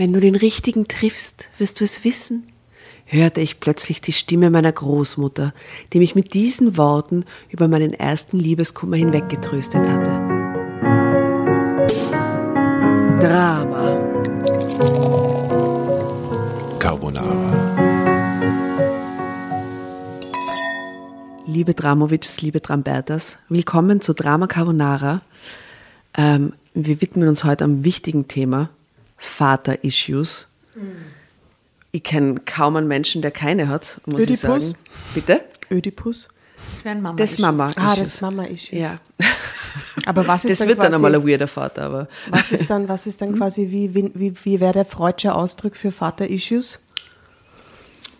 Wenn du den richtigen triffst, wirst du es wissen, hörte ich plötzlich die Stimme meiner Großmutter, die mich mit diesen Worten über meinen ersten Liebeskummer hinweggetröstet hatte. Drama. Carbonara. Liebe Dramovics, liebe Drambertas, willkommen zu Drama Carbonara. Ähm, wir widmen uns heute einem wichtigen Thema, Vater-Issues. Ich kenne kaum einen Menschen, der keine hat, muss ich Ödipus? sagen. Bitte? Ödipus. Das wären Mama. Das Mama. Ah, Issues. das Mama-Issues. Ja, Aber was ist das dann wird dann quasi, einmal ein weirder Vater, aber was ist dann, was ist dann quasi, wie, wie, wie, wie wäre der freudsche Ausdruck für Vater-Issues?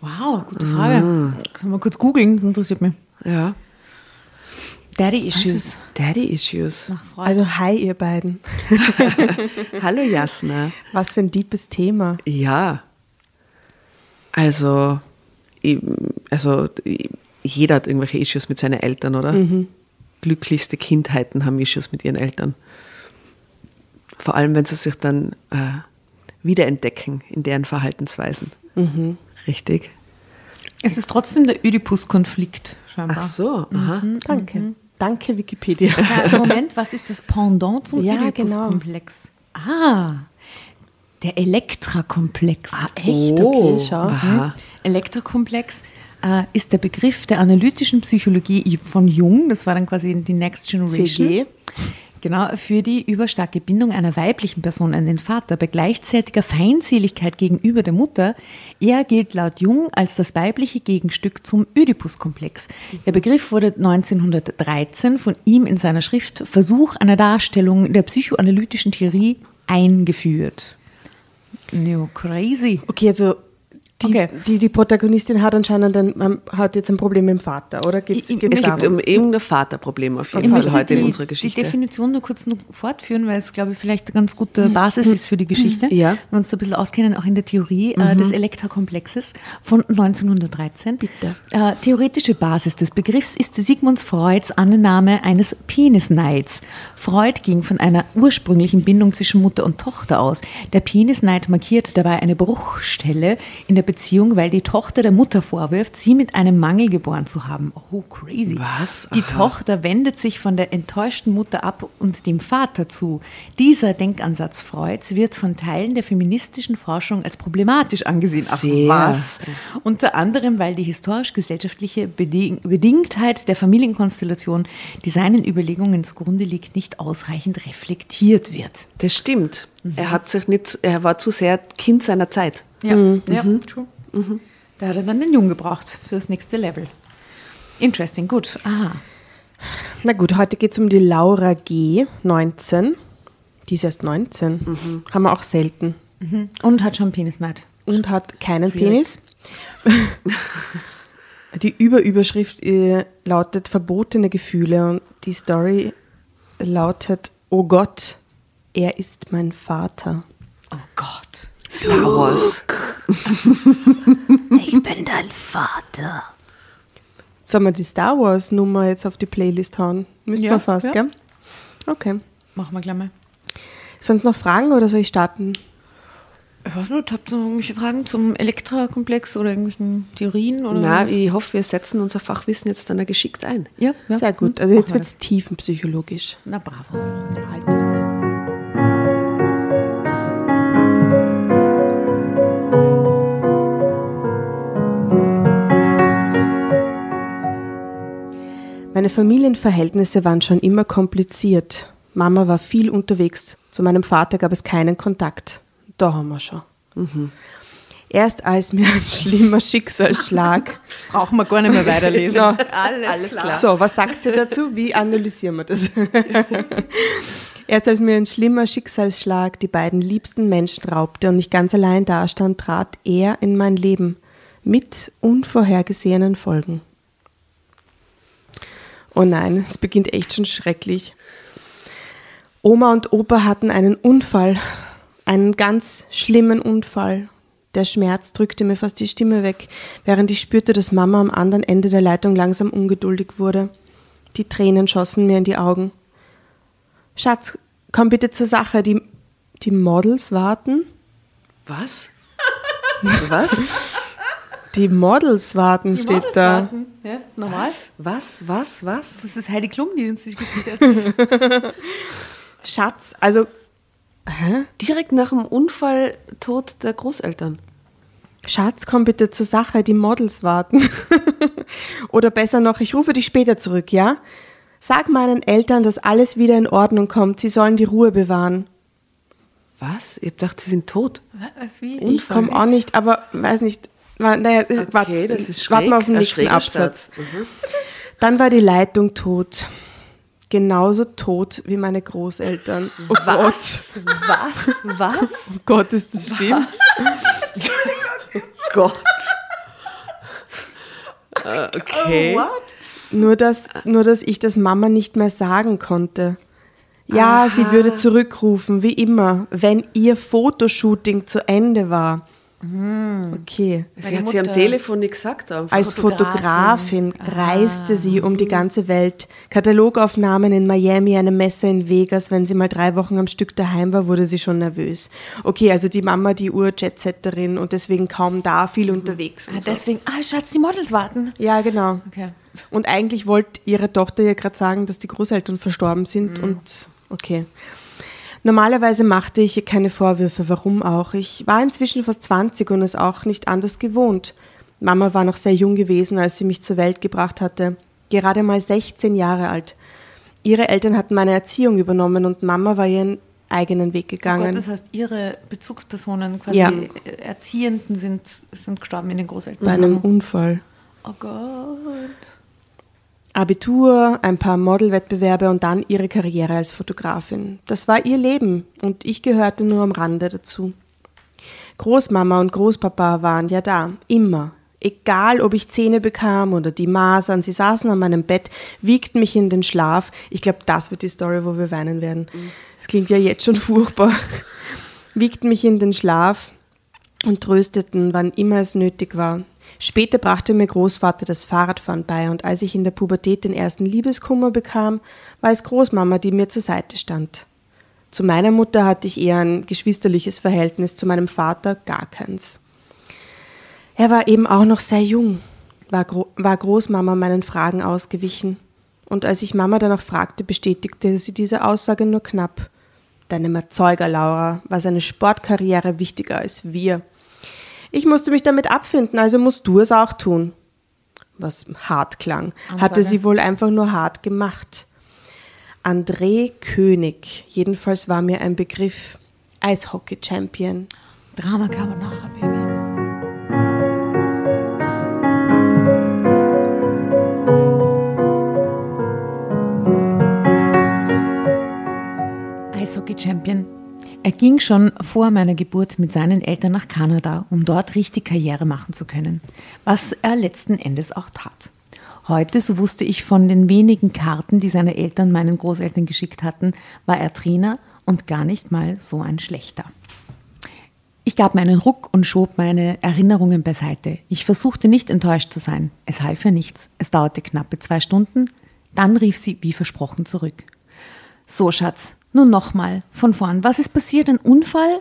Wow, gute Frage. Kann man kurz googeln, das interessiert mich. ja. Daddy Issues. Daddy-Issues. Nach Freud. Also, hi, ihr beiden. Hallo Jasna. Was für ein deepes Thema. Ja. Also, also jeder hat irgendwelche Issues mit seinen Eltern, oder? Glücklichste Kindheiten haben Issues mit ihren Eltern. Vor allem, wenn sie sich dann äh, wiederentdecken in deren Verhaltensweisen. Richtig? es ist trotzdem der Ödipus-Konflikt, scheinbar. Ach so, aha. Danke. Danke, Wikipedia. Ja, Moment, was ist das Pendant zum Ja, Ödipus-Komplex? Ah, der Elektra-Komplex. Ah, Echt? Okay, schau. Aha. Elektra-Komplex äh, ist der Begriff der analytischen Psychologie von Jung, das war dann quasi die Next Generation. CG. Genau, für die überstarke Bindung einer weiblichen Person an den Vater bei gleichzeitiger Feindseligkeit gegenüber der Mutter. Er gilt laut Jung als das weibliche Gegenstück zum Ödipus-Komplex. Der Begriff wurde 1913 von ihm in seiner Schrift Versuch einer Darstellung der psychoanalytischen Theorie eingeführt. Neo crazy. Okay, also die, Okay. die, die Protagonistin hat anscheinend ein, ähm, hat jetzt ein Problem mit dem Vater, oder? Geht's, Ich- geht's Es gibt darum? um irgendein Vaterproblem auf jeden Ich Fall heute in die, unserer die Geschichte. Definition nur kurz noch fortführen, weil es, glaube ich, vielleicht eine ganz gute Basis ist für die Geschichte. Ja. Wenn wir uns so ein bisschen auskennen, auch in der Theorie äh, des Elektra-Komplexes von 1913. Bitte. Äh, theoretische Basis des Begriffs ist Sigmund Freuds Annahme eines Penisneids. Freud ging von einer ursprünglichen Bindung zwischen Mutter und Tochter aus. Der Penisneid markiert dabei eine Bruchstelle in der Beziehung, weil die Tochter der Mutter vorwirft, sie mit einem Mangel geboren zu haben. Oh, crazy. Was? Die Aha. Tochter wendet sich von der enttäuschten Mutter ab und dem Vater zu. Dieser Denkansatz Freuds wird von Teilen der feministischen Forschung als problematisch angesehen. Ach Sehr. was? Unter anderem, weil die historisch-gesellschaftliche Beding Bedingtheit der Familienkonstellation, die seinen Überlegungen zugrunde liegt, nicht ausreichend reflektiert wird. Das stimmt. Er hat sich nicht, er war zu sehr Kind seiner Zeit. Ja, ja true. Da hat er dann den Jungen gebraucht für das nächste Level. Interesting, gut. Aha. Na gut, heute geht es um die Laura G., 19. Die ist erst 19. Haben wir auch selten. Und hat schon Penisneid. Und hat keinen Penis. die Überüberschrift äh, lautet Verbotene Gefühle und die Story lautet Oh Gott, er ist mein Vater. Oh Gott. Star Wars. Ich bin dein Vater. Sollen wir die Star Wars Nummer jetzt auf die Playlist hauen? Müssen Ja, wir fast, ja. gell? Okay. Machen wir gleich mal. Sonst noch Fragen oder soll ich starten? Ich weiß nicht, habt ihr noch irgendwelche Fragen zum Elektra-Komplex oder irgendwelchen Theorien? Oder Na, was? ich hoffe, wir setzen unser Fachwissen jetzt dann geschickt ein. ja, ja. Sehr gut. Hm, Also jetzt wird es tiefenpsychologisch. Na, bravo. Meine Familienverhältnisse waren schon immer kompliziert. Mama war viel unterwegs. Zu meinem Vater gab es keinen Kontakt. Da haben wir schon. Erst als mir ein schlimmer Schicksalsschlag. Brauchen wir gar nicht mehr weiterlesen. Ja. Alles, klar. So, was sagt sie dazu? Wie analysieren wir das? Erst als mir ein schlimmer Schicksalsschlag die beiden liebsten Menschen raubte und ich ganz allein dastand, trat er in mein Leben mit unvorhergesehenen Folgen. Oh nein, es beginnt echt schon schrecklich. Oma und Opa hatten einen Unfall, einen ganz schlimmen Unfall. Der Schmerz drückte mir fast die Stimme weg, während ich spürte, dass Mama am anderen Ende der Leitung langsam ungeduldig wurde. Die Tränen schossen mir in die Augen. Schatz, komm bitte zur Sache. Die, die Models warten. Was? Was? Die Models warten, Die steht Models da. warten. Ja, normal. Was? Was? Was? Was? Das ist Heidi Klum, die uns die Geschichte erzählt. Schatz, also Direkt nach dem Unfall Tod der Großeltern. Schatz, komm bitte zur Sache, die Models warten. Oder besser noch, ich rufe dich später zurück, ja? Sag meinen Eltern, dass alles wieder in Ordnung kommt. Sie sollen die Ruhe bewahren. Was? Ich hab gedacht, sie sind tot. Was, wie? Ich komme auch nicht, aber weiß nicht. Naja, Okay, warte, das ist schräg. warte mal auf den nächsten Absatz. Mhm. Dann war die Leitung tot. Genauso tot wie meine Großeltern. Oh Gott. Was? Was? Oh Gott, ist das schlimm? Gott. Äh, okay. Nur dass, nur, dass ich das Mama nicht mehr sagen konnte. Ja, sie würde zurückrufen, wie immer, wenn ihr Fotoshooting zu Ende war. Okay. Sie hat sie am Telefon nicht gesagt. Als Fotografin. Fotografin reiste sie um die ganze Welt. Katalogaufnahmen in Miami, eine Messe in Vegas. Wenn sie mal drei Wochen am Stück daheim war, wurde sie schon nervös. Okay, also die Mama, die Ur-Jetsetterin und deswegen kaum da, viel unterwegs. Ah, so. deswegen, ah, Schatz, die Models warten. Ja, genau. Okay. Und eigentlich wollte ihre Tochter ja gerade sagen, dass die Großeltern verstorben sind und okay. Normalerweise machte ich ihr keine Vorwürfe, warum auch. Ich war inzwischen fast 20 und es auch nicht anders gewohnt. Mama war noch sehr jung gewesen, als sie mich zur Welt gebracht hatte. Gerade mal 16 Jahre alt. Ihre Eltern hatten meine Erziehung übernommen und Mama war ihren eigenen Weg Oh gegangen. Gott, das heißt, ihre Bezugspersonen, quasi Ja. Erziehenden, sind, sind gestorben in den Großeltern. bei einem Unfall. Oh Gott. Abitur, ein paar Modelwettbewerbe und dann ihre Karriere als Fotografin. Das war ihr Leben und ich gehörte nur am Rande dazu. Großmama und Großpapa waren ja da, immer. Egal, ob ich Zähne bekam oder die Masern, sie saßen an meinem Bett, wiegten mich in den Schlaf. Ich glaube, das wird die Story, wo wir weinen werden. Das klingt ja jetzt schon furchtbar. wiegten mich in den Schlaf und trösteten, wann immer es nötig war. Später brachte mir Großvater das Fahrradfahren bei und als ich in der Pubertät den ersten Liebeskummer bekam, war es Großmama, die mir zur Seite stand. Zu meiner Mutter hatte ich eher ein geschwisterliches Verhältnis, zu meinem Vater gar keins. Er war eben auch noch sehr jung, war, Gro war Großmama meinen Fragen ausgewichen. Und als ich Mama danach fragte, bestätigte sie diese Aussage nur knapp. Deinem Erzeuger, Laura, war seine Sportkarriere wichtiger als wir. Ich musste mich damit abfinden, also musst du es auch tun. Was hart klang, hatte Ansage. sie wohl einfach nur hart gemacht. André König, jedenfalls war mir ein Begriff. Eishockey-Champion. Drama Carbonara, Baby. Eishockey-Champion. Er ging schon vor meiner Geburt mit seinen Eltern nach Kanada, um dort richtig Karriere machen zu können, was er letzten Endes auch tat. Heute, so wusste ich von den wenigen Karten, die seine Eltern meinen Großeltern geschickt hatten, war er Trainer und gar nicht mal so ein schlechter. Ich gab mir einen Ruck und schob meine Erinnerungen beiseite. Ich versuchte nicht enttäuscht zu sein. Es half ja nichts. Es dauerte knappe zwei Stunden. Dann rief sie wie versprochen zurück. So, Schatz, nun nochmal von vorn. Was ist passiert? Ein Unfall?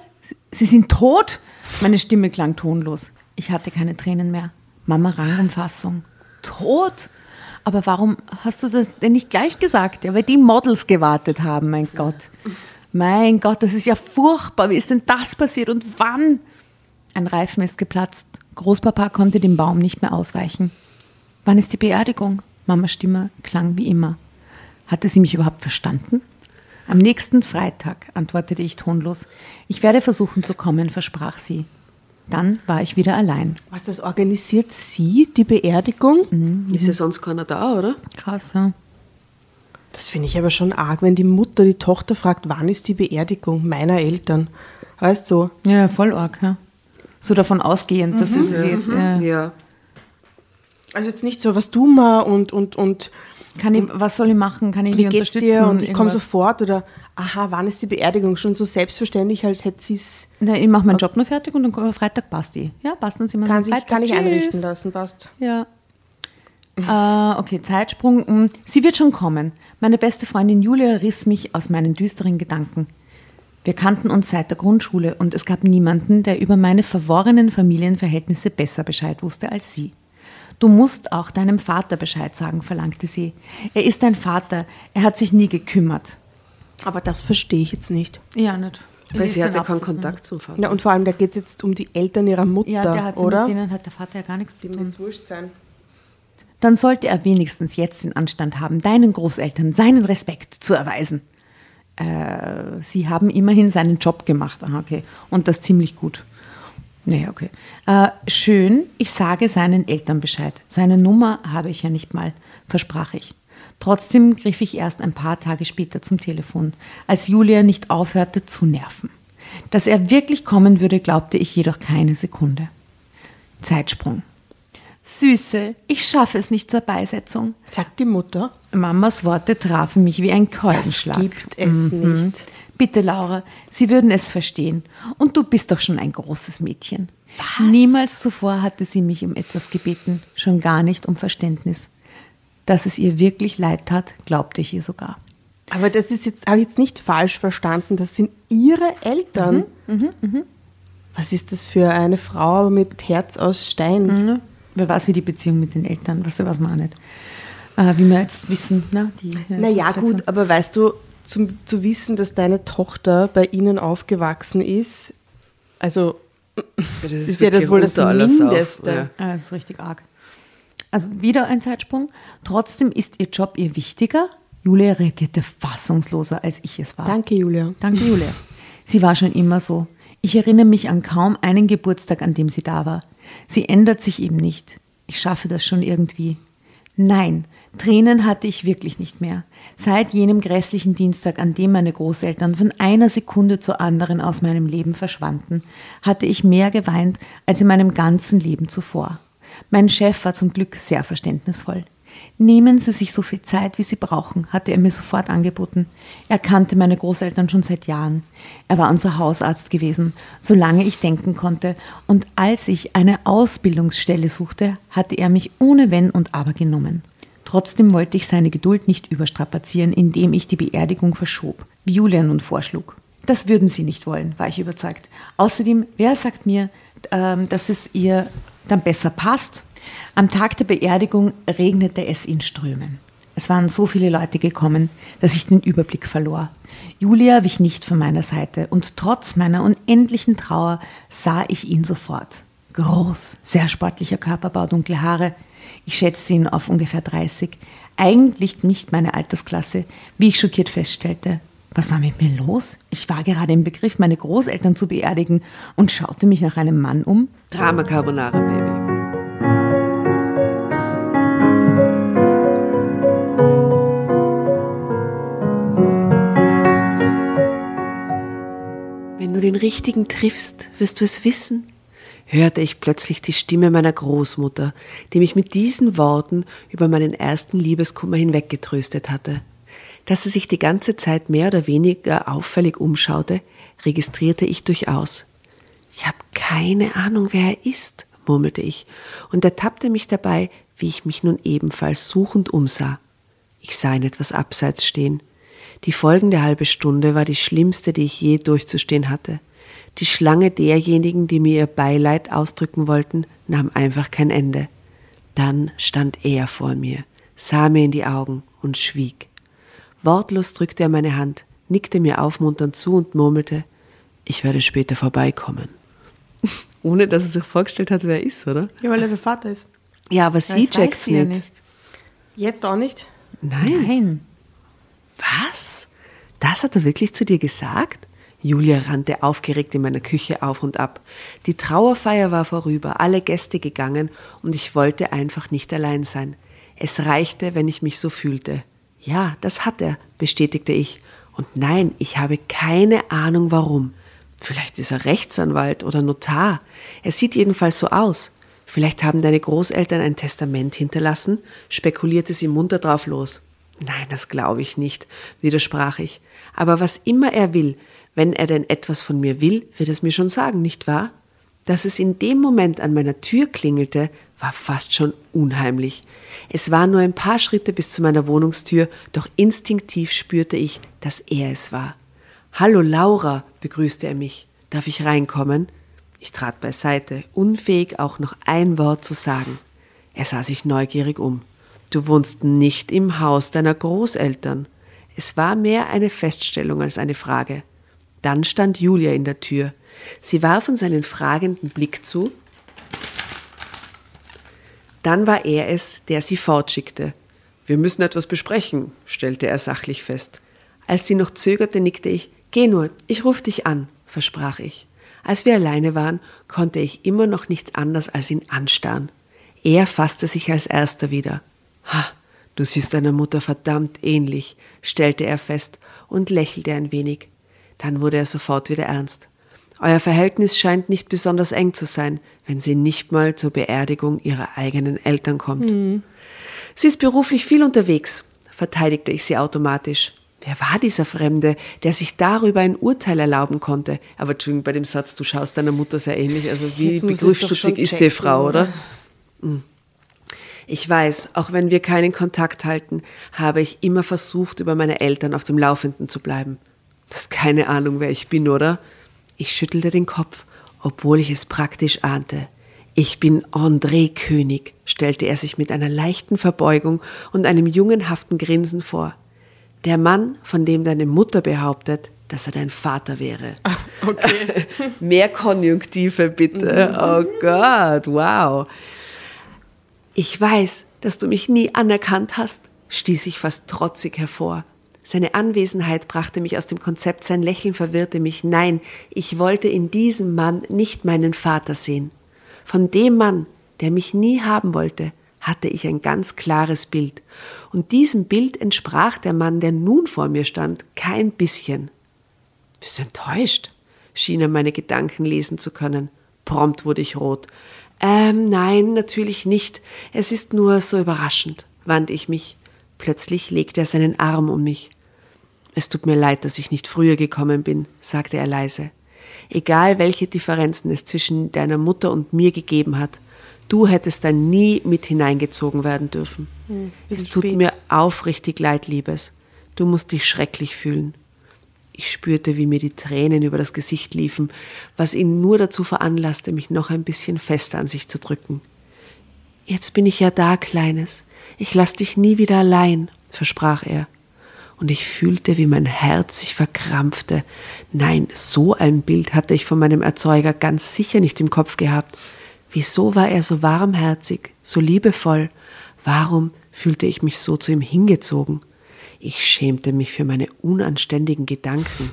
Sie- sind tot? Meine Stimme klang tonlos. Ich hatte keine Tränen mehr. Mama rang. Tot? Aber warum hast du das denn nicht gleich gesagt? Ja, weil die Models gewartet haben, mein Gott. Mein Gott, das ist ja furchtbar. Wie ist denn das passiert und wann? Ein Reifen ist geplatzt. Großpapa konnte dem Baum nicht mehr ausweichen. Wann ist die Beerdigung? Mamas Stimme klang wie immer. Hatte sie mich überhaupt verstanden? Am nächsten Freitag, antwortete ich tonlos. Ich werde versuchen zu kommen, versprach sie. Dann war ich wieder allein. Was das organisiert sie, die Beerdigung? Ist ja sonst keiner da, oder? Krass, ja. Das finde ich aber schon arg, wenn die Mutter die Tochter fragt, wann ist die Beerdigung meiner Eltern. Weißt du? Ja, voll arg, ja. So davon ausgehend, dass es jetzt. Ja. Ja. Also jetzt nicht so, was du mal und, und, und Kann ich, was soll ich machen? Kann ich wie die geht's unterstützen? dir und ich komme sofort oder aha, wann ist die Beerdigung? Schon so selbstverständlich, als hätte sie es, Na, ich mache meinen Job nur fertig und dann kommen wir Freitag passt die. Ja, passt dann sind wir kann sich, Freitag. kann ich Tschüss. einrichten lassen, passt. Ja. Äh, okay, Zeitsprung. Hm, Sie wird schon kommen. Meine beste Freundin Julia riss mich aus meinen düsteren Gedanken. Wir kannten uns seit der Grundschule und es gab niemanden, der über meine verworrenen Familienverhältnisse besser Bescheid wusste als sie. Du musst auch deinem Vater Bescheid sagen, verlangte sie. Er ist dein Vater, er hat sich nie gekümmert. Aber das verstehe ich jetzt nicht. Ja, nicht. Weil sie hatte keinen Kontakt zum Vater. Ja, und vor allem, da geht es jetzt um die Eltern ihrer Mutter, Ja, der hat, oder? mit denen hat der Vater ja gar nichts zu tun. muss wurscht sein. Dann sollte er wenigstens jetzt den Anstand haben, deinen Großeltern seinen Respekt zu erweisen. Äh, sie haben immerhin seinen Job gemacht. Aha, okay. Und das ziemlich gut. Naja, okay. Äh, schön, ich sage seinen Eltern Bescheid. Seine Nummer habe ich ja nicht mal, versprach ich. Trotzdem griff ich erst ein paar Tage später zum Telefon, als Julia nicht aufhörte zu nerven. Dass er wirklich kommen würde, glaubte ich jedoch keine Sekunde. Zeitsprung. Süße, ich schaffe es nicht zur Beisetzung. Sagt die Mutter. Mamas Worte trafen mich wie ein Das Keulenschlag. gibt es nicht. Bitte, Laura, Sie würden es verstehen. Und du bist doch schon ein großes Mädchen. Niemals zuvor hatte sie mich um etwas gebeten, schon gar nicht um Verständnis. Dass es ihr wirklich leid tat, glaubte ich ihr sogar. Aber das ist jetzt, habe ich jetzt nicht falsch verstanden. Das sind ihre Eltern. Was ist das für eine Frau mit Herz aus Stein? Mhm. Wer weiß, wie die Beziehung mit den Eltern, was weiß man auch nicht. Äh, wie wir jetzt wissen, ne? Die, äh, Naja, gut, aber weißt du, zum, zu wissen, dass deine Tochter bei ihnen aufgewachsen ist, also das ist, ja das wohl das. Mindeste. Ja. Ah, das ist richtig arg. Also wieder ein Zeitsprung. Trotzdem ist ihr Job ihr wichtiger. Julia reagierte fassungsloser, als ich es war. Danke, Julia. Danke, Julia. Sie war schon immer so. Ich erinnere mich an kaum einen Geburtstag, an dem sie da war. Sie ändert sich eben nicht. Ich schaffe das schon irgendwie. Nein, Tränen hatte ich wirklich nicht mehr. Seit jenem grässlichen Dienstag, an dem meine Großeltern von einer Sekunde zur anderen aus meinem Leben verschwanden, hatte ich mehr geweint als in meinem ganzen Leben zuvor. Mein Chef war zum Glück sehr verständnisvoll. Nehmen Sie sich so viel Zeit, wie Sie brauchen, hatte er mir sofort angeboten. Er kannte meine Großeltern schon seit Jahren. Er war unser Hausarzt gewesen, solange ich denken konnte. Und als ich eine Ausbildungsstelle suchte, hatte er mich ohne Wenn und Aber genommen. Trotzdem wollte ich seine Geduld nicht überstrapazieren, indem ich die Beerdigung verschob, wie Julia nun vorschlug. Das würden Sie nicht wollen, war ich überzeugt. Außerdem, wer sagt mir, ähm, dass es ihr dann besser passt? Am Tag der Beerdigung regnete es in Strömen. Es waren so viele Leute gekommen, dass ich den Überblick verlor. Julia wich nicht von meiner Seite und trotz meiner unendlichen Trauer sah ich ihn sofort. Groß, sehr sportlicher Körperbau, dunkle Haare. Ich schätzte ihn auf ungefähr 30. Eigentlich nicht meine Altersklasse, wie ich schockiert feststellte. Was war mit mir los? Ich war gerade im Begriff, meine Großeltern zu beerdigen und schaute mich nach einem Mann um. Drama Carbonara, Baby. Wenn du den richtigen triffst, wirst du es wissen, hörte ich plötzlich die Stimme meiner Großmutter, die mich mit diesen Worten über meinen ersten Liebeskummer hinweggetröstet hatte. Dass sie sich die ganze Zeit mehr oder weniger auffällig umschaute, registrierte ich durchaus. Ich habe keine Ahnung, wer er ist, murmelte ich und ertappte mich dabei, wie ich mich nun ebenfalls suchend umsah. Ich sah ihn etwas abseits stehen. Die folgende halbe Stunde war die schlimmste, die ich je durchzustehen hatte. Die Schlange derjenigen, die mir ihr Beileid ausdrücken wollten, nahm einfach kein Ende. Dann stand er vor mir, sah mir in die Augen und schwieg. Wortlos drückte er meine Hand, nickte mir aufmunternd zu und murmelte, ich werde später vorbeikommen. Ohne dass er sich vorgestellt hat, wer er ist, oder? Ja, weil er der Vater ist. Ja, aber sie checkt's sie ja nicht. Jetzt auch nicht? Nein. Nein. Was? Das hat er wirklich zu dir gesagt? Julia rannte aufgeregt in meiner Küche auf und ab. Die Trauerfeier war vorüber, alle Gäste gegangen und ich wollte einfach nicht allein sein. Es reichte, wenn ich mich so fühlte. Ja, das hat er, bestätigte ich. Und nein, ich habe keine Ahnung warum. Vielleicht ist er Rechtsanwalt oder Notar. Er sieht jedenfalls so aus. Vielleicht haben deine Großeltern ein Testament hinterlassen, spekulierte sie munter drauf los. Nein, das glaube ich nicht, widersprach ich. Aber was immer er will, wenn er denn etwas von mir will, wird er es mir schon sagen, nicht wahr? Dass es in dem Moment an meiner Tür klingelte, war fast schon unheimlich. Es waren nur ein paar Schritte bis zu meiner Wohnungstür, doch instinktiv spürte ich, dass er es war. Hallo Laura, begrüßte er mich. Darf ich reinkommen? Ich trat beiseite, unfähig auch noch ein Wort zu sagen. Er sah sich neugierig um. Du wohnst nicht im Haus deiner Großeltern. Es war mehr eine Feststellung als eine Frage. Dann stand Julia in der Tür. Sie warf uns einen fragenden Blick zu. Dann war er es, der sie fortschickte. Wir müssen etwas besprechen, stellte er sachlich fest. Als sie noch zögerte, nickte ich. Geh nur, ich ruf dich an, versprach ich. Als wir alleine waren, konnte ich immer noch nichts anders als ihn anstarren. Er fasste sich als erster wieder. Ha, du siehst deiner Mutter verdammt ähnlich, stellte er fest und lächelte ein wenig. Dann wurde er sofort wieder ernst. Euer Verhältnis scheint nicht besonders eng zu sein, wenn sie nicht mal zur Beerdigung ihrer eigenen Eltern kommt. Mhm. Sie ist beruflich viel unterwegs, verteidigte ich sie automatisch. Wer war dieser Fremde, der sich darüber ein Urteil erlauben konnte? Aber Entschuldigung, bei dem Satz, du schaust deiner Mutter sehr ähnlich. Also wie begriffsstutzig ist die Frau, oder? Hm. Ich weiß, auch wenn wir keinen Kontakt halten, habe ich immer versucht, über meine Eltern auf dem Laufenden zu bleiben. Du hast keine Ahnung, wer ich bin, oder? Ich schüttelte den Kopf, obwohl ich es praktisch ahnte. Ich bin André König, stellte er sich mit einer leichten Verbeugung und einem jungenhaften Grinsen vor. Der Mann, von dem deine Mutter behauptet, dass er dein Vater wäre. Ah, okay. Mehr Konjunktive bitte. Oh Gott, wow. Ich weiß, dass du mich nie anerkannt hast, stieß ich fast trotzig hervor. Seine Anwesenheit brachte mich aus dem Konzept, sein Lächeln verwirrte mich. Nein, ich wollte in diesem Mann nicht meinen Vater sehen. Von dem Mann, der mich nie haben wollte, hatte ich ein ganz klares Bild. Und diesem Bild entsprach der Mann, der nun vor mir stand, kein bisschen. Bist du enttäuscht? schien er meine Gedanken lesen zu können. Prompt wurde ich rot. Ähm, nein, natürlich nicht. Es ist nur so überraschend, wandte ich mich. Plötzlich legte er seinen Arm um mich. Es tut mir leid, dass ich nicht früher gekommen bin, sagte er leise. Egal welche Differenzen es zwischen deiner Mutter und mir gegeben hat, du hättest da nie mit hineingezogen werden dürfen. Hm, es tut spät. mir aufrichtig leid, Liebes. Du musst dich schrecklich fühlen. Ich spürte, wie mir die Tränen über das Gesicht liefen, was ihn nur dazu veranlasste, mich noch ein bisschen fester an sich zu drücken. Jetzt bin ich ja da, Kleines. Ich lass dich nie wieder allein, versprach er. Und ich fühlte, wie mein Herz sich verkrampfte. Nein, so ein Bild hatte ich von meinem Erzeuger ganz sicher nicht im Kopf gehabt. Wieso war er so warmherzig, so liebevoll? Warum fühlte ich mich so zu ihm hingezogen? Ich schämte mich für meine unanständigen Gedanken.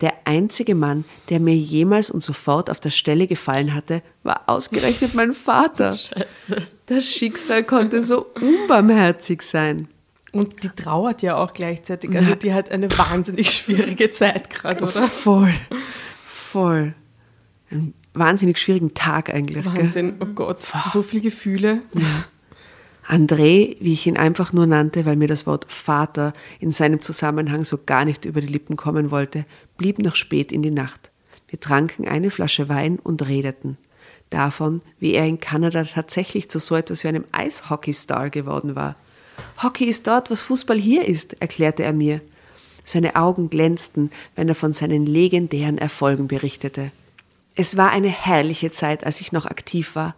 Der einzige Mann, der mir jemals und sofort auf der Stelle gefallen hatte, war ausgerechnet mein Vater. Scheiße. Das Schicksal konnte so unbarmherzig sein. Und die trauert ja auch gleichzeitig. Also die hat eine wahnsinnig schwierige Zeit gerade, oder? Voll. Voll. Einen wahnsinnig schwierigen Tag eigentlich. Wahnsinn, gell? oh Gott. So viele Gefühle. Ja. André, wie ich ihn einfach nur nannte, weil mir das Wort Vater in seinem Zusammenhang so gar nicht über die Lippen kommen wollte, blieb noch spät in die Nacht. Wir tranken eine Flasche Wein und redeten. Davon, wie er in Kanada tatsächlich zu so etwas wie einem Eishockeystar geworden war. Hockey ist dort, was Fußball hier ist, erklärte er mir. Seine Augen glänzten, wenn er von seinen legendären Erfolgen berichtete. Es war eine herrliche Zeit, als ich noch aktiv war.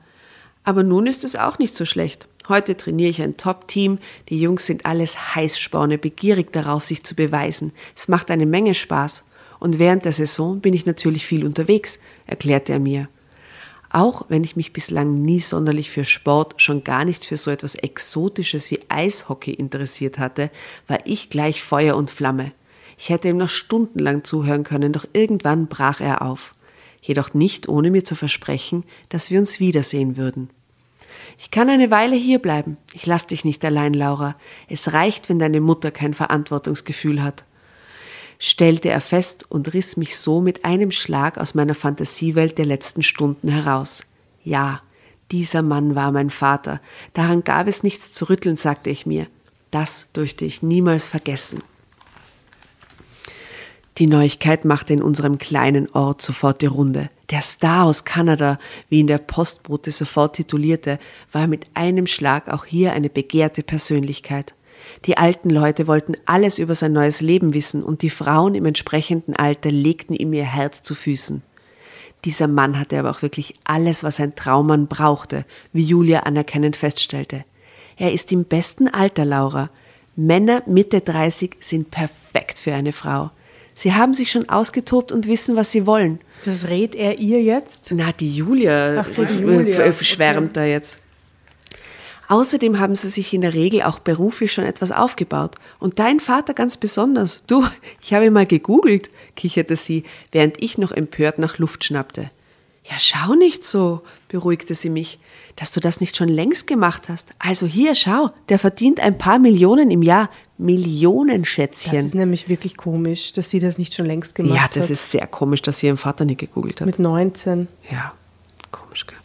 Aber nun ist es auch nicht so schlecht. Heute trainiere ich ein Top-Team. Die Jungs sind alles Heißsporne, begierig darauf, sich zu beweisen. Es macht eine Menge Spaß. Und während der Saison bin ich natürlich viel unterwegs, erklärte er mir. Auch wenn ich mich bislang nie sonderlich für Sport, schon gar nicht für so etwas Exotisches wie Eishockey interessiert hatte, war ich gleich Feuer und Flamme. Ich hätte ihm noch stundenlang zuhören können, doch irgendwann brach er auf. Jedoch nicht ohne mir zu versprechen, dass wir uns wiedersehen würden. Ich kann eine Weile hier bleiben. Ich lass dich nicht allein, Laura. Es reicht, wenn deine Mutter kein Verantwortungsgefühl hat. Stellte er fest und riss mich so mit einem Schlag aus meiner Fantasiewelt der letzten Stunden heraus. Ja, dieser Mann war mein Vater. Daran gab es nichts zu rütteln, sagte ich mir. Das durfte ich niemals vergessen. Die Neuigkeit machte in unserem kleinen Ort sofort die Runde. Der Star aus Kanada, wie ihn der Postbote sofort titulierte, war mit einem Schlag auch hier eine begehrte Persönlichkeit. Die alten Leute wollten alles über sein neues Leben wissen und die Frauen im entsprechenden Alter legten ihm ihr Herz zu Füßen. Dieser Mann hatte aber auch wirklich alles, was ein Traummann brauchte, wie Julia anerkennend feststellte. Er ist im besten Alter, Laura. Männer Mitte 30 sind perfekt für eine Frau. Sie haben sich schon ausgetobt und wissen, was sie wollen. Das rät er ihr jetzt? Na, die Julia, Ach so, die Julia, äh, okay. schwärmt da jetzt. Außerdem haben sie sich in der Regel auch beruflich schon etwas aufgebaut. Und dein Vater ganz besonders. Du, ich habe mal gegoogelt, kicherte sie, während ich noch empört nach Luft schnappte. Ja, schau nicht so, beruhigte sie mich, dass du das nicht schon längst gemacht hast. Also hier, schau, der verdient ein paar Millionen im Jahr. Millionen, Das Schätzchen. ist nämlich wirklich komisch, dass sie das nicht schon längst gemacht Ja, hat. das ist sehr komisch, dass sie ihren Vater nicht gegoogelt hat. Mit 19. Ja, komisch, gell?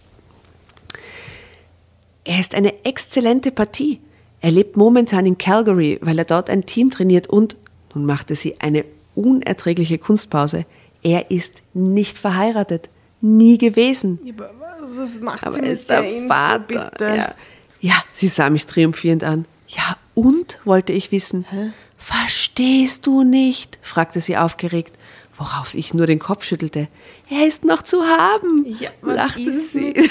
Er ist eine exzellente Partie. Er lebt momentan in Calgary, weil er dort ein Team trainiert und, nun machte sie eine unerträgliche Kunstpause, er ist nicht verheiratet, nie gewesen. Aber was, was macht Aber sie mit ist der Info, Vater. bitte? Ja. ja, sie sah mich triumphierend an. Ja, und, wollte ich wissen. Verstehst du nicht? fragte sie aufgeregt, worauf ich nur den Kopf schüttelte. Er ist noch zu haben, Ja, lachte sie. du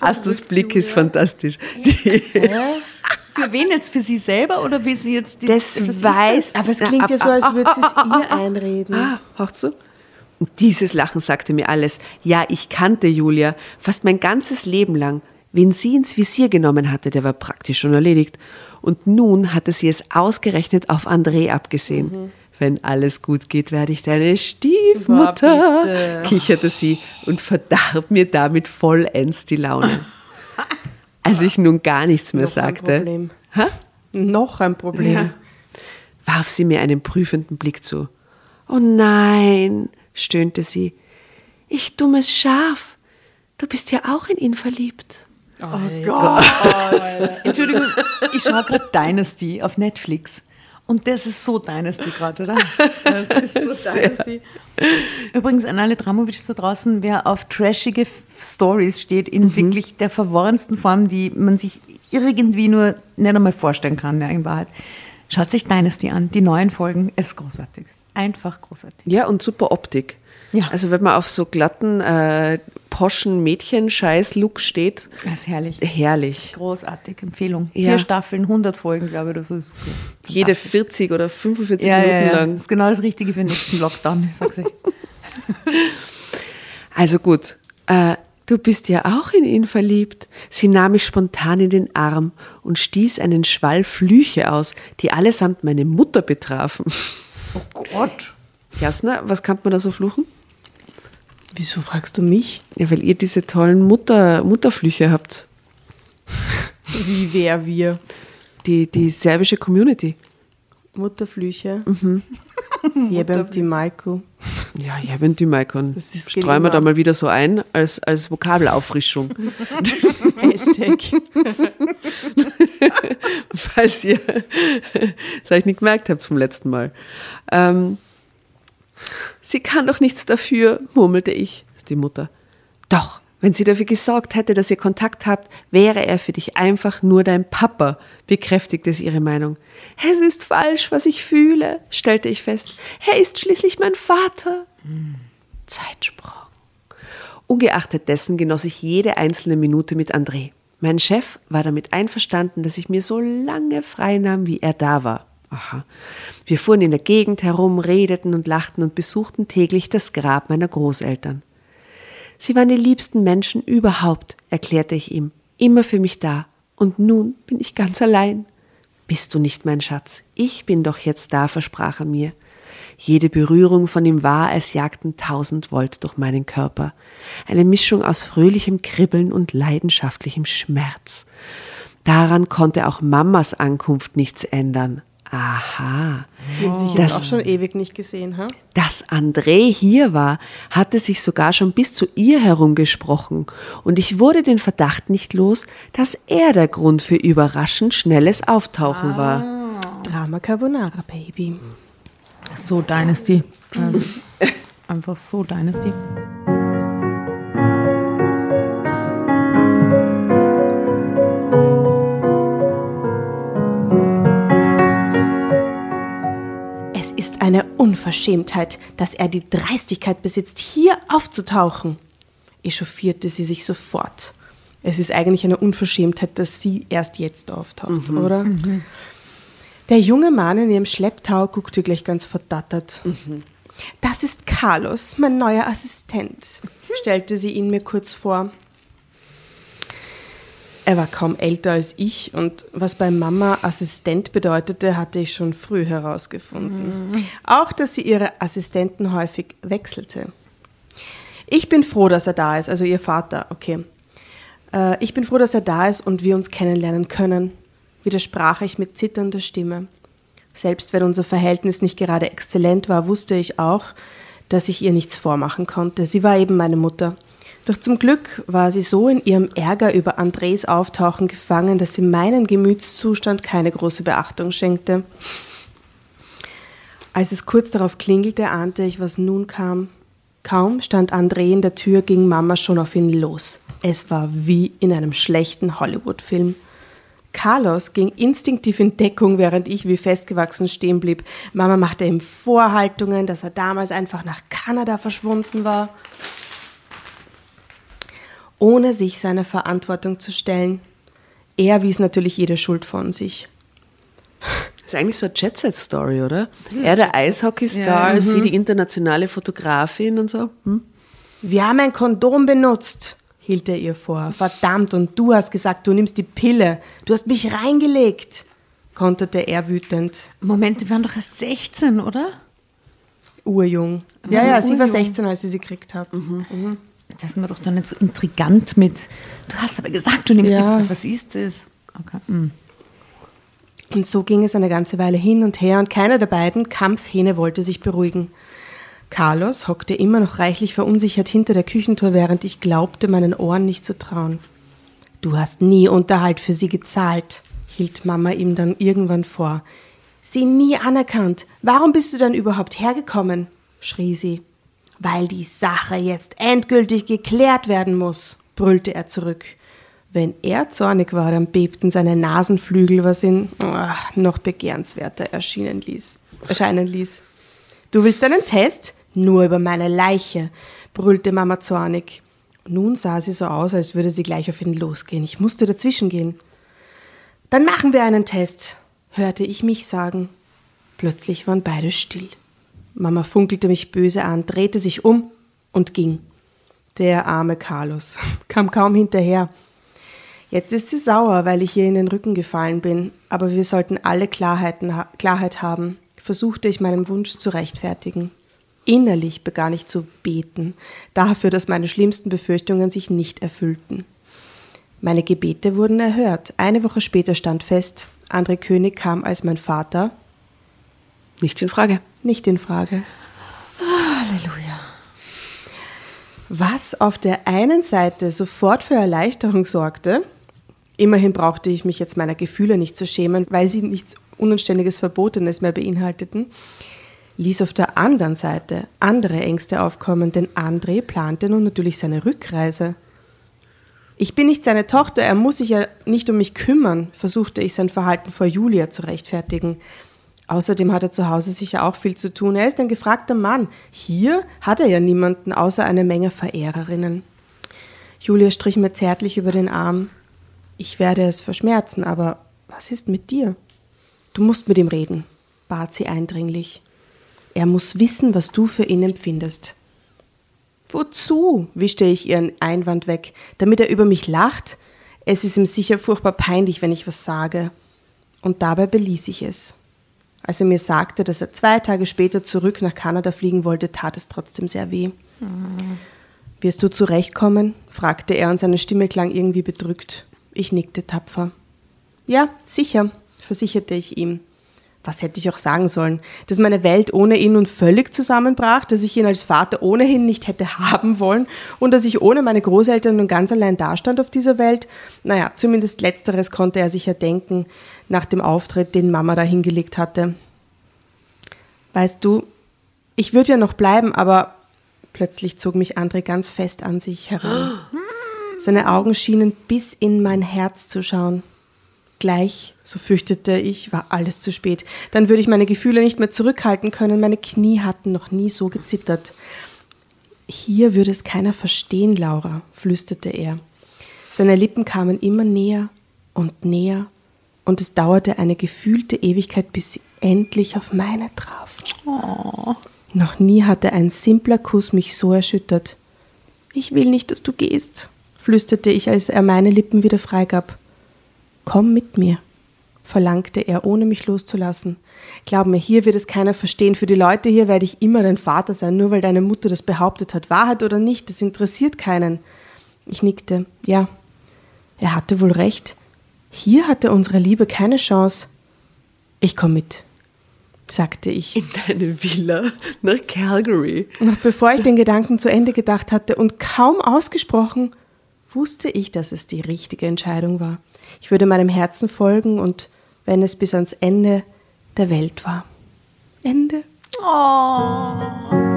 Astas Blick ist fantastisch. Die, Für wen jetzt? Für sie selber oder wie sie jetzt die das weiß. Aber es klingt ja so, als würde sie es ihr einreden. Ah, hört so? Und dieses Lachen sagte mir alles. Ja, ich kannte Julia fast mein ganzes Leben lang. Wen sie ins Visier genommen hatte, der war praktisch schon erledigt. Und nun hatte sie es ausgerechnet auf André abgesehen. Wenn alles gut geht, werde ich deine Stiefmutter, Boah, kicherte sie und verdarb mir damit vollends die Laune. Als ich nun gar nichts mehr Noch ein sagte, Problem. Hä? Noch ein Problem. Ja. warf sie mir einen prüfenden Blick zu. Oh nein, stöhnte sie. Ich dummes Schaf. Du bist ja auch in ihn verliebt. Oh Gott. Entschuldigung, ich schaue gerade Dynasty auf Netflix. Und das ist so Dynasty gerade, oder? Das ist so Dynasty. Übrigens an alle Dramovics da draußen, wer auf trashige F- Stories steht, in wirklich der verworrensten Form, die man sich irgendwie nur nicht einmal vorstellen kann, ja, in Wahrheit. Schaut sich Dynasty an, die neuen Folgen, es ist großartig. Einfach großartig. Ja, und super Optik. Ja. Also wenn man auf so glatten, äh, poschen Mädchen-Scheiß-Look steht, Das ist herrlich. herrlich. Großartig, Empfehlung. Ja. Vier Staffeln, 100 Folgen, glaube ich, so. Ist. Jede Fantastisch. 40 oder 45 ja, Minuten lang. Das ist genau das Richtige für den nächsten Lockdown, ich sag's euch. Also gut, äh, du bist ja auch in ihn verliebt. Sie nahm mich spontan in den Arm und stieß einen Schwall Flüche aus, die allesamt meine Mutter betrafen. Oh Gott. Jasna, was kann man da so fluchen? Wieso fragst du mich? Ja, weil ihr diese tollen Mutter, Mutterflüche habt. Wie wer wir? Die, die serbische Community. Mutterflüche. Mhm. Jebem die Maiko. Ja, ja, wenn die ist Streuen wir gelungen. da mal wieder so ein als, als Vokabelauffrischung. Hashtag. Falls ihr das euch nicht gemerkt habt vom letzten Mal. Ähm, sie kann doch nichts dafür, murmelte ich, die Mutter. Doch, wenn sie dafür gesorgt hätte, dass ihr Kontakt habt, wäre er für dich einfach nur dein Papa, bekräftigte sie ihre Meinung. Es ist falsch, was ich fühle, stellte ich fest. Er ist schließlich mein Vater. Zeitsprung. Ungeachtet dessen genoss ich jede einzelne Minute mit André. Mein Chef war damit einverstanden, dass ich mir so lange frei nahm, wie er da war. Aha. Wir fuhren in der Gegend herum, redeten und lachten und besuchten täglich das Grab meiner Großeltern. Sie waren die liebsten Menschen überhaupt, erklärte ich ihm, immer für mich da. Und nun bin ich ganz allein. Bist du nicht mein Schatz? Ich bin doch jetzt da, versprach er mir. Jede Berührung von ihm war, als jagten tausend Volt durch meinen Körper. Eine Mischung aus fröhlichem Kribbeln und leidenschaftlichem Schmerz. Daran konnte auch Mamas Ankunft nichts ändern. Aha. Die haben sich jetzt Das- auch schon ewig nicht gesehen, ha? Dass André hier war, hatte sich sogar schon bis zu ihr herumgesprochen, und ich wurde den Verdacht nicht los, dass er der Grund für überraschend schnelles Auftauchen war. Drama Carbonara, Baby. So Dynasty. Ist einfach so Dynasty. Unverschämtheit, dass er die Dreistigkeit besitzt, hier aufzutauchen. Echauffierte sie sich sofort. Es ist eigentlich eine Unverschämtheit, dass sie erst jetzt auftaucht, oder? Der junge Mann in ihrem Schlepptau guckte gleich ganz verdattert. Das ist Carlos, mein neuer Assistent, stellte sie ihn mir kurz vor. Er war kaum älter als ich und was bei Mama Assistent bedeutete, hatte ich schon früh herausgefunden. Auch, dass sie ihre Assistenten häufig wechselte. Ich bin froh, dass er da ist, also ihr Vater, okay. Äh, ich bin froh, dass er da ist und wir uns kennenlernen können, widersprach ich mit zitternder Stimme. Selbst wenn unser Verhältnis nicht gerade exzellent war, wusste ich auch, dass ich ihr nichts vormachen konnte. Sie war eben meine Mutter. Doch zum Glück war sie so in ihrem Ärger über Andres Auftauchen gefangen, dass sie meinen Gemütszustand keine große Beachtung schenkte. Als es kurz darauf klingelte, ahnte ich, was nun kam. Kaum stand André in der Tür, ging Mama schon auf ihn los. Es war wie in einem schlechten Hollywood-Film. Carlos ging instinktiv in Deckung, während ich wie festgewachsen stehen blieb. Mama machte ihm Vorhaltungen, dass er damals einfach nach Kanada verschwunden war, ohne sich seiner Verantwortung zu stellen. Er wies natürlich jede Schuld von sich. Das ist eigentlich so eine Jet-Set-Story, oder? Er der Eishockey-Star, sie die internationale Fotografin und so. Hm? Wir haben ein Kondom benutzt, hielt er ihr vor. Verdammt, und du hast gesagt, du nimmst die Pille. Du hast mich reingelegt, konterte er wütend. Moment, die waren doch erst 16, oder? Urjung. Ja, ja, sie war 16, als sie sie gekriegt hat. Das ist mir doch dann nicht so intrigant mit. Du hast aber gesagt, du nimmst Ja. die. Was ist das? Okay. hm. Und so ging es eine ganze Weile hin und her und keiner der beiden Kampfhähne wollte sich beruhigen. Carlos hockte immer noch reichlich verunsichert hinter der Küchentor, während ich glaubte, meinen Ohren nicht zu trauen. Du hast nie Unterhalt für sie gezahlt, hielt Mama ihm dann irgendwann vor. Sie nie anerkannt. Warum bist du dann überhaupt hergekommen? schrie sie. Weil die Sache jetzt endgültig geklärt werden muss, brüllte er zurück. Wenn er zornig war, dann bebten seine Nasenflügel, was ihn ah, noch begehrenswerter erschienen ließ, erscheinen ließ. Du willst einen Test? Nur über meine Leiche, brüllte Mama zornig. Nun sah sie so aus, als würde sie gleich auf ihn losgehen. Ich musste dazwischen gehen. Dann machen wir einen Test, hörte ich mich sagen. Plötzlich waren beide still. Mama funkelte mich böse an, drehte sich um und ging. Der arme Carlos kam kaum hinterher. Jetzt ist sie sauer, weil ich ihr in den Rücken gefallen bin, aber wir sollten alle Klarheiten, Klarheit haben, versuchte ich meinen Wunsch zu rechtfertigen. Innerlich begann ich zu beten, dafür, dass meine schlimmsten Befürchtungen sich nicht erfüllten. Meine Gebete wurden erhört. Eine Woche später stand fest, André König kam als mein Vater Nicht in Frage. Nicht in Frage. Halleluja. Was auf der einen Seite sofort für Erleichterung sorgte, immerhin brauchte ich mich jetzt meiner Gefühle nicht zu schämen, weil sie nichts Unanständiges Verbotenes mehr beinhalteten, ließ auf der anderen Seite andere Ängste aufkommen, denn André plante nun natürlich seine Rückreise. Ich bin nicht seine Tochter, er muss sich ja nicht um mich kümmern, versuchte ich sein Verhalten vor Julia zu rechtfertigen. Außerdem hat er zu Hause sicher auch viel zu tun. Er ist ein gefragter Mann. Hier hat er ja niemanden außer eine Menge Verehrerinnen. Julia strich mir zärtlich über den Arm. Ich werde es verschmerzen, aber was ist mit dir? Du musst mit ihm reden, bat sie eindringlich. Er muss wissen, was du für ihn empfindest. Wozu? wischte ich ihren Einwand weg. Damit er über mich lacht? Es ist ihm sicher furchtbar peinlich, wenn ich was sage. Und dabei beließ ich es. Als er mir sagte, dass er zwei Tage später zurück nach Kanada fliegen wollte, tat es trotzdem sehr weh. Wirst du zurechtkommen? fragte er und seine Stimme klang irgendwie bedrückt. Ich nickte tapfer. Ja, sicher, versicherte ich ihm. Was hätte ich auch sagen sollen? Dass meine Welt ohne ihn nun völlig zusammenbrach, dass ich ihn als Vater ohnehin nicht hätte haben wollen und dass ich ohne meine Großeltern nun ganz allein dastand auf dieser Welt? Naja, zumindest letzteres konnte er sich ja denken nach dem Auftritt, den Mama da hingelegt hatte. Weißt du, ich würde ja noch bleiben, aber plötzlich zog mich André ganz fest an sich heran. Seine Augen schienen bis in mein Herz zu schauen. Gleich, so fürchtete ich, war alles zu spät. Dann würde ich meine Gefühle nicht mehr zurückhalten können. Meine Knie hatten noch nie so gezittert. Hier würde es keiner verstehen, Laura, flüsterte er. Seine Lippen kamen immer näher und näher, und es dauerte eine gefühlte Ewigkeit, bis sie endlich auf meine trafen. Noch nie hatte ein simpler Kuss mich so erschüttert. Ich will nicht, dass du gehst, flüsterte ich, als er meine Lippen wieder freigab. Komm mit mir, verlangte er, ohne mich loszulassen. Glaub mir, hier wird es keiner verstehen. Für die Leute hier werde ich immer dein Vater sein, nur weil deine Mutter das behauptet hat. Wahrheit oder nicht, das interessiert keinen. Ich nickte. Ja, er hatte wohl recht. Hier hatte unsere Liebe keine Chance. Ich komm mit, sagte ich. In deine Villa nach Calgary. Noch bevor ich den Gedanken zu Ende gedacht hatte und kaum ausgesprochen, wusste ich, dass es die richtige Entscheidung war. Ich würde meinem Herzen folgen und wenn es bis ans Ende der Welt war. Ende. Ich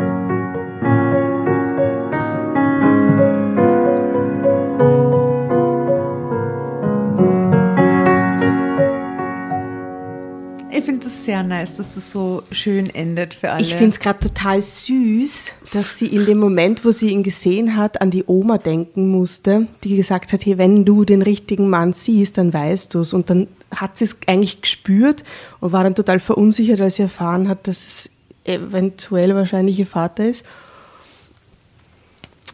nice, dass das so schön endet für alle. Ich finde es gerade total süß, dass sie in dem Moment, wo sie ihn gesehen hat, an die Oma denken musste, die gesagt hat, hey, wenn du den richtigen Mann siehst, dann weißt du es. Und dann hat sie es eigentlich gespürt und war dann total verunsichert, als sie erfahren hat, dass es eventuell wahrscheinlich ihr Vater ist.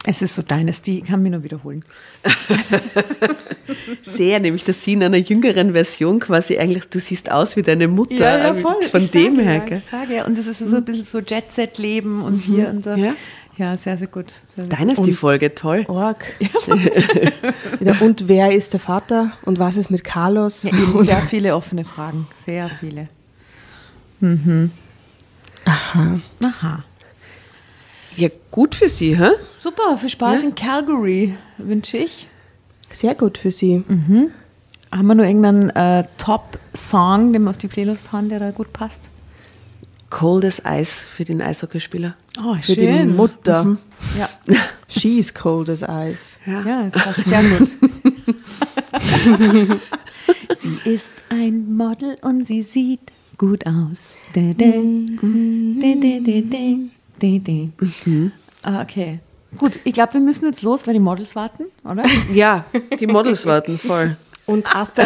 Es ist so Dynasty, ich kann mich nur wiederholen. Sehr, nämlich, dass sie in einer jüngeren Version quasi eigentlich, du siehst aus wie deine Mutter. äh, Von Ich dem sage her. ja? Ich sage ja. Und das ist so ein bisschen so Jet-Set-Leben und hier und da. Ja. Ja, sehr, sehr gut. Sehr, Deine ist die Folge, toll. Org. Wieder, und wer ist der Vater und was ist mit Carlos? Ja, eben und sehr viele offene Fragen. Sehr viele. Aha. Aha. Ja, gut für sie, hä? Super, viel Spaß Ja. in Calgary, wünsche ich. Sehr gut für sie. Haben wir nur irgendeinen äh, Top-Song, den wir auf die Playlist haben, der da gut passt? Coldes Eis für den Eishockeyspieler. Oh, Für die Mutter. Ja. She's cold as ice. ja, es passt sehr gut. sie ist ein Model und sie sieht gut aus. De, de, de, de, de, de. Ah, Okay. Gut, ich glaube, wir müssen jetzt los, weil die Models warten, oder? Ja, die Models warten voll. Und Asta,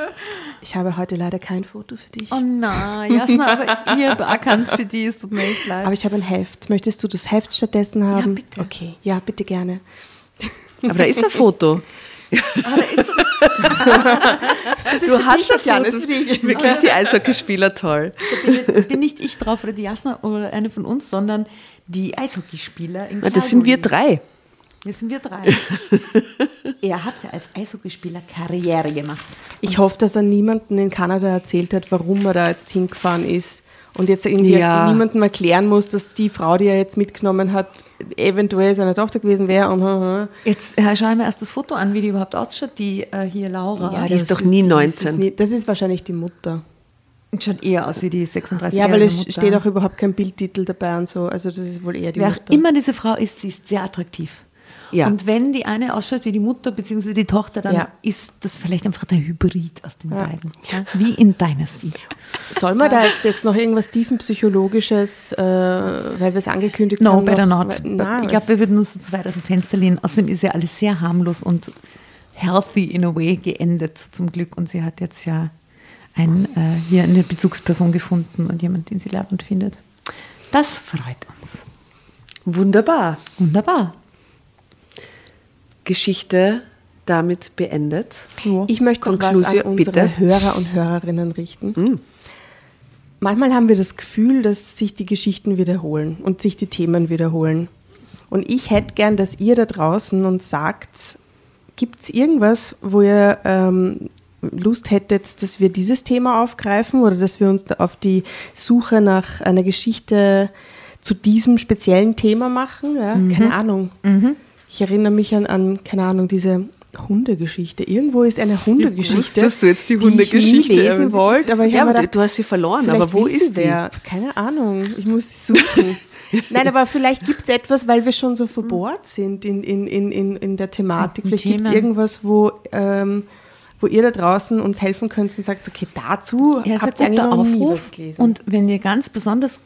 ich habe heute leider kein Foto für dich. Oh nein, Jasna, aber ihr beackern für die, es tut mir echt leid. Aber ich habe ein Heft. Möchtest du das Heft stattdessen haben? bitte. Okay, ja, bitte gerne. Aber da ist ein Foto. Ah, da ist so, Das Du hast Tatjana, Foto. ist für dich. Wirklich die Eishockeyspieler toll. bin, bin nicht ich drauf oder die Jasna oder eine von uns, sondern die Eishockeyspieler in Na, Das sind wir drei. Das sind wir drei. er hat ja als Eishockeyspieler Karriere gemacht. Ich hoffe, dass er niemanden in Kanada erzählt hat, warum er da jetzt hingefahren ist. Und jetzt irgendwie Ja. niemandem erklären muss, dass die Frau, die er jetzt mitgenommen hat, eventuell seine Tochter gewesen wäre. Und, äh, Jetzt äh, schau ich mir erst das Foto an, wie die überhaupt ausschaut, die äh, hier Laura. Ja, die ist doch nie die- 19. Das ist, nie, das ist wahrscheinlich die Mutter. Die schaut eher aus wie die 36 Ja, weil es Mutter. steht auch überhaupt kein Bildtitel dabei und so. Also das ist wohl eher die Wer Mutter. auch immer diese Frau ist, sie ist sehr attraktiv. Ja. Und wenn die eine ausschaut wie die Mutter bzw. die Tochter, dann Ja. ist das vielleicht einfach der Hybrid aus den beiden. Ja? Wie in Dynasty. Soll man da jetzt, jetzt noch irgendwas tiefenpsychologisches, äh, weil wir es angekündigt No, haben? better noch, not. Na, ich glaube, wir würden uns so zu weit aus dem Fenster lehnen. Außerdem ist ja alles sehr harmlos und healthy in a way geendet, zum Glück. Und sie hat jetzt ja ein, äh, hier eine Bezugsperson gefunden und jemand, den sie leibend findet. Das freut uns. Wunderbar. Wunderbar. Geschichte damit beendet. Ich möchte noch was an unsere bitte. Hörer und Hörerinnen richten. Manchmal haben wir das Gefühl, dass sich die Geschichten wiederholen und sich die Themen wiederholen. Und ich hätte gern, dass ihr da draußen uns sagt, gibt es irgendwas, wo ihr ähm, Lust hättet, dass wir dieses Thema aufgreifen oder dass wir uns da auf die Suche nach einer Geschichte zu diesem speziellen Thema machen? Ja? Keine Ahnung. Ich erinnere mich an, an, keine Ahnung, diese Hundegeschichte. Irgendwo ist eine Hundegeschichte. wusstest du jetzt die ich Hundegeschichte nie lesen wollte, aber ich Ja, habe gedacht, du hast sie verloren, aber wo ist die? wer. Keine Ahnung, ich muss sie suchen. Nein, aber vielleicht gibt es etwas, weil wir schon so verbohrt sind in, in, in, in, in der Thematik. Vielleicht gibt es irgendwas, wo ähm, wo ihr da draußen uns helfen könnt und sagt, okay, dazu Ja, habt ihr eigentlich noch nie was Aufruf. gelesen. Und wenn ihr ganz besonders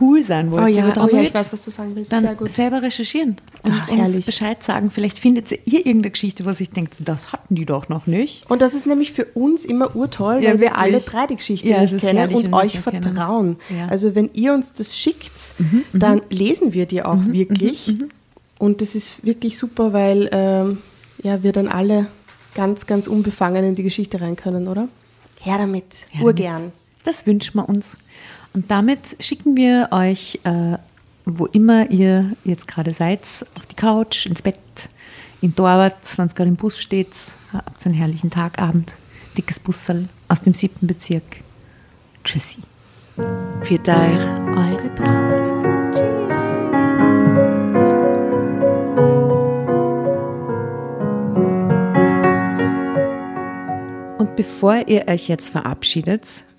cool sein wollt, Oh ja, oh ja, ich weiß, was du sagen willst. dann selber recherchieren und Ah, uns. Bescheid sagen. Vielleicht findet ihr irgendeine Geschichte, wo sich denkt, das hatten die doch noch nicht. Und das ist nämlich für uns immer urtoll, Ja, weil wir alle drei die Geschichte Ja, nicht kennen herrlich, und euch vertrauen. Ja. Mhm, Also wenn ihr uns das schickt, dann lesen wir die auch wirklich. Und das ist wirklich super, weil ähm, ja, wir dann alle ganz, ganz unbefangen in die Geschichte rein können, oder? Her damit, Ja, urgern. Das wünschen wir uns. Und damit schicken wir euch, äh, wo immer ihr jetzt gerade seid, auf die Couch, ins Bett, in Torwart, wenn es gerade im Bus steht, habt einen herrlichen Tagabend, dickes Bussel aus dem siebten Bezirk. Tschüssi. Für euch. Eure. Und bevor ihr euch jetzt verabschiedet,